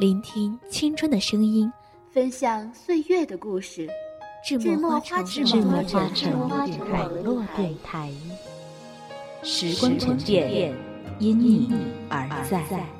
聆听青春的声音，分享岁月的故事。致墨花城，致墨花城网络电台，时光沉淀，因你而在。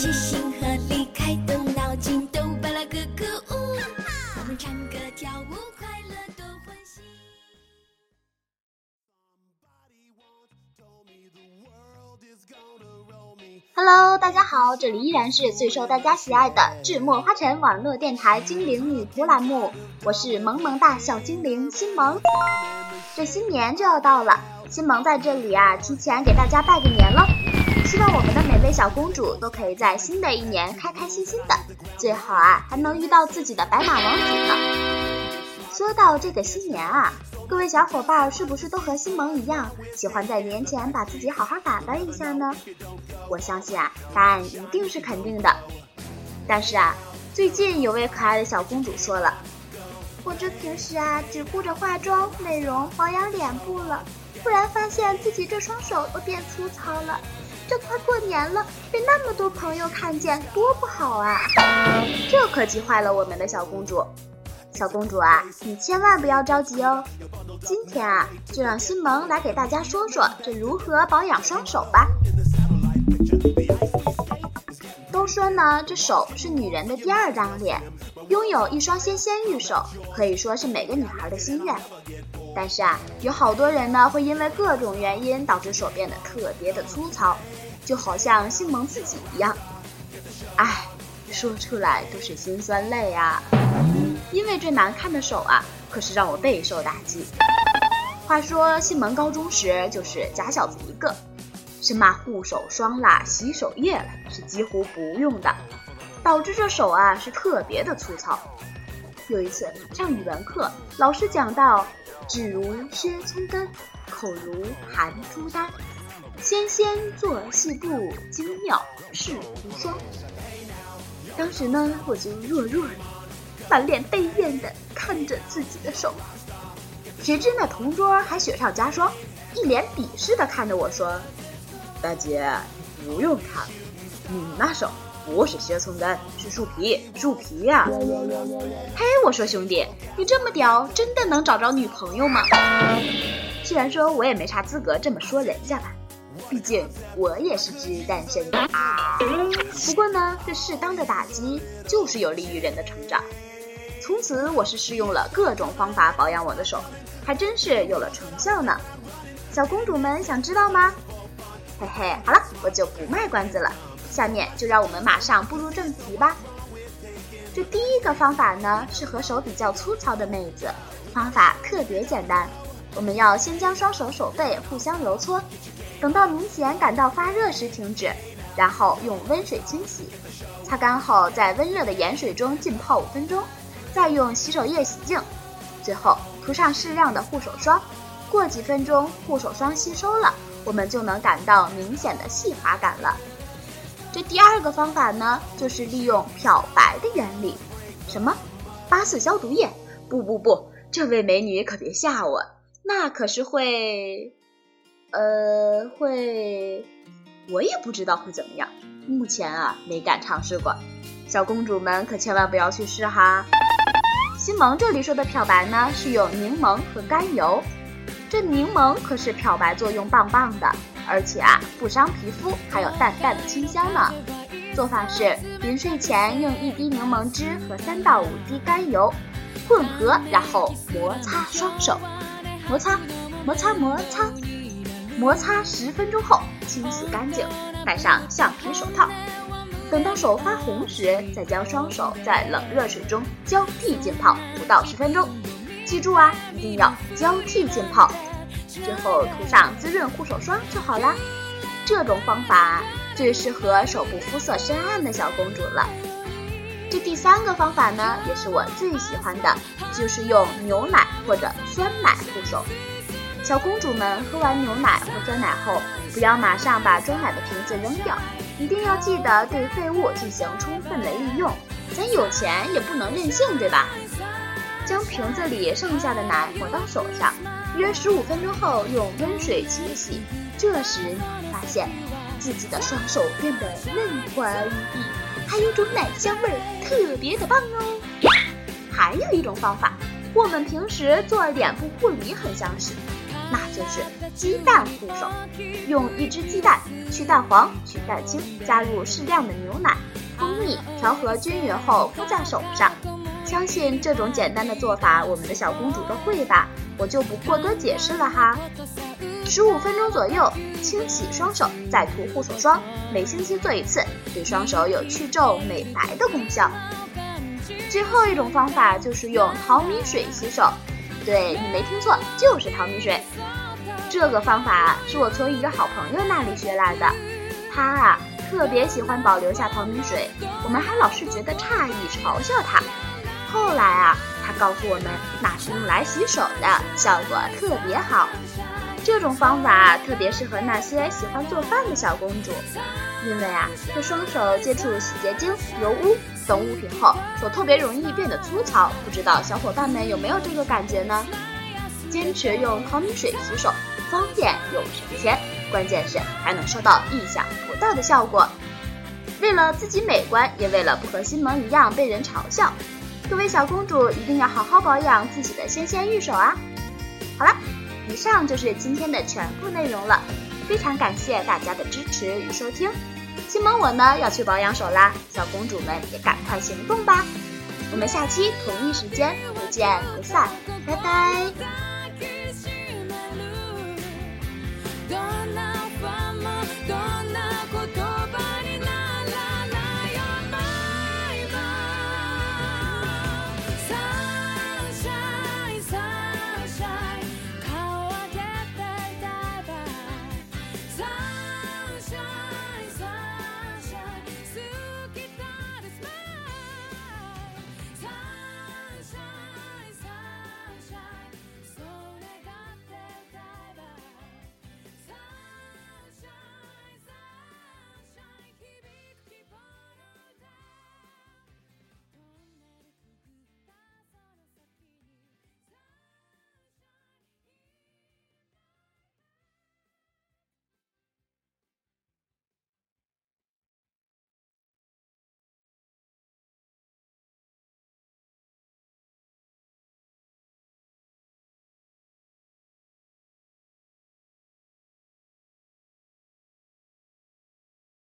起心和离开动脑筋，都巴拉咯咯呜。我们唱歌跳舞，快乐多欢喜。Hello，大家好，这里依然是最受大家喜爱的智墨花城网络电台精灵女仆栏目，我是萌萌哒小精灵新萌。这新年就要到了，新萌在这里啊，提前给大家拜个年喽。希望我们的每位小公主都可以在新的一年开开心心的，最好啊还能遇到自己的白马王子呢。说到这个新年啊，各位小伙伴是不是都和新萌一样，喜欢在年前把自己好好打扮一下呢？我相信啊，答案一定是肯定的。但是啊，最近有位可爱的小公主说了，我这平时啊只顾着化妆、美容、保养脸部了，突然发现自己这双手都变粗糙了。这快过年了，被那么多朋友看见，多不好啊！这可急坏了我们的小公主。小公主啊，你千万不要着急哦。今天啊，就让新萌来给大家说说这如何保养双手吧。都说呢，这手是女人的第二张脸，拥有一双纤纤玉手，可以说是每个女孩的心愿。但是啊，有好多人呢，会因为各种原因导致手变得特别的粗糙，就好像新萌自己一样。唉，说出来都是心酸泪啊！因为这难看的手啊，可是让我备受打击。话说新萌高中时就是假小子一个，什么护手霜啦、洗手液啦，是几乎不用的，导致这手啊是特别的粗糙。有一次上语文课，老师讲到。指如削葱根，口如含珠丹，纤纤作细步，精妙是无双。当时呢，我就弱弱的，满脸悲怨的看着自己的手。谁知那同桌还雪上加霜，一脸鄙视的看着我说：“大姐，不用看，你那手。”不是削葱根，是树皮，树皮呀！嘿，我说兄弟，你这么屌，真的能找着女朋友吗？虽然说我也没啥资格这么说人家吧，毕竟我也是只单身的。不过呢，这适当的打击就是有利于人的成长。从此，我是试用了各种方法保养我的手，还真是有了成效呢。小公主们想知道吗？嘿嘿，好了，我就不卖关子了。下面就让我们马上步入正题吧。这第一个方法呢，是和手比较粗糙的妹子，方法特别简单。我们要先将双手手背互相揉搓，等到明显感到发热时停止，然后用温水清洗，擦干后在温热的盐水中浸泡五分钟，再用洗手液洗净，最后涂上适量的护手霜。过几分钟，护手霜吸收了，我们就能感到明显的细滑感了。这第二个方法呢，就是利用漂白的原理。什么？八四消毒液？不不不，这位美女可别吓我！那可是会，呃，会，我也不知道会怎么样。目前啊，没敢尝试过。小公主们可千万不要去试哈。西蒙这里说的漂白呢，是有柠檬和甘油。这柠檬可是漂白作用棒棒的，而且啊，不伤皮肤，还有淡淡的清香呢。做法是：临睡前用一滴柠檬汁和三到五滴甘油混合，然后摩擦双手，摩擦，摩擦，摩擦，摩擦十分钟后清洗干净，戴上橡皮手套。等到手发红时，再将双手在冷热水中交替浸泡五到十分钟。记住啊，一定要交替浸泡。最后涂上滋润护手霜就好啦。这种方法。最适合手部肤色深暗的小公主了。这第三个方法呢，也是我最喜欢的，就是用牛奶或者酸奶护手。小公主们喝完牛奶或酸奶后，不要马上把装奶的瓶子扔掉，一定要记得对废物进行充分的利用。咱有钱也不能任性，对吧？将瓶子里剩下的奶抹到手上，约十五分钟后用温水清洗。这时你会发现。自己的双手变得嫩滑无比，还有种奶香味儿，特别的棒哦。还有一种方法，我们平时做脸部护理很相似，那就是鸡蛋护手。用一只鸡蛋，去蛋黄，取蛋清，加入适量的牛奶、蜂蜜，调和均匀后敷在手上。相信这种简单的做法，我们的小公主都会吧？我就不过多解释了哈。十五分钟左右清洗双手，再涂护手霜。每星期做一次，对双手有去皱美白的功效。最后一种方法就是用淘米水洗手。对你没听错，就是淘米水。这个方法是我从一个好朋友那里学来的。他啊特别喜欢保留下淘米水，我们还老是觉得诧异，嘲笑他。后来啊，他告诉我们那是用来洗手的，效果特别好。这种方法特别适合那些喜欢做饭的小公主，因为啊，她双手接触洗洁精、油污等物品后，手特别容易变得粗糙。不知道小伙伴们有没有这个感觉呢？坚持用淘米水洗手，方便又省钱，关键是还能收到意想不到的效果。为了自己美观，也为了不和新萌一样被人嘲笑，各位小公主一定要好好保养自己的纤纤玉手啊！好了。以上就是今天的全部内容了，非常感谢大家的支持与收听。新萌我呢要去保养手啦，小公主们也赶快行动吧！我们下期同一时间不见不散，拜拜。gone.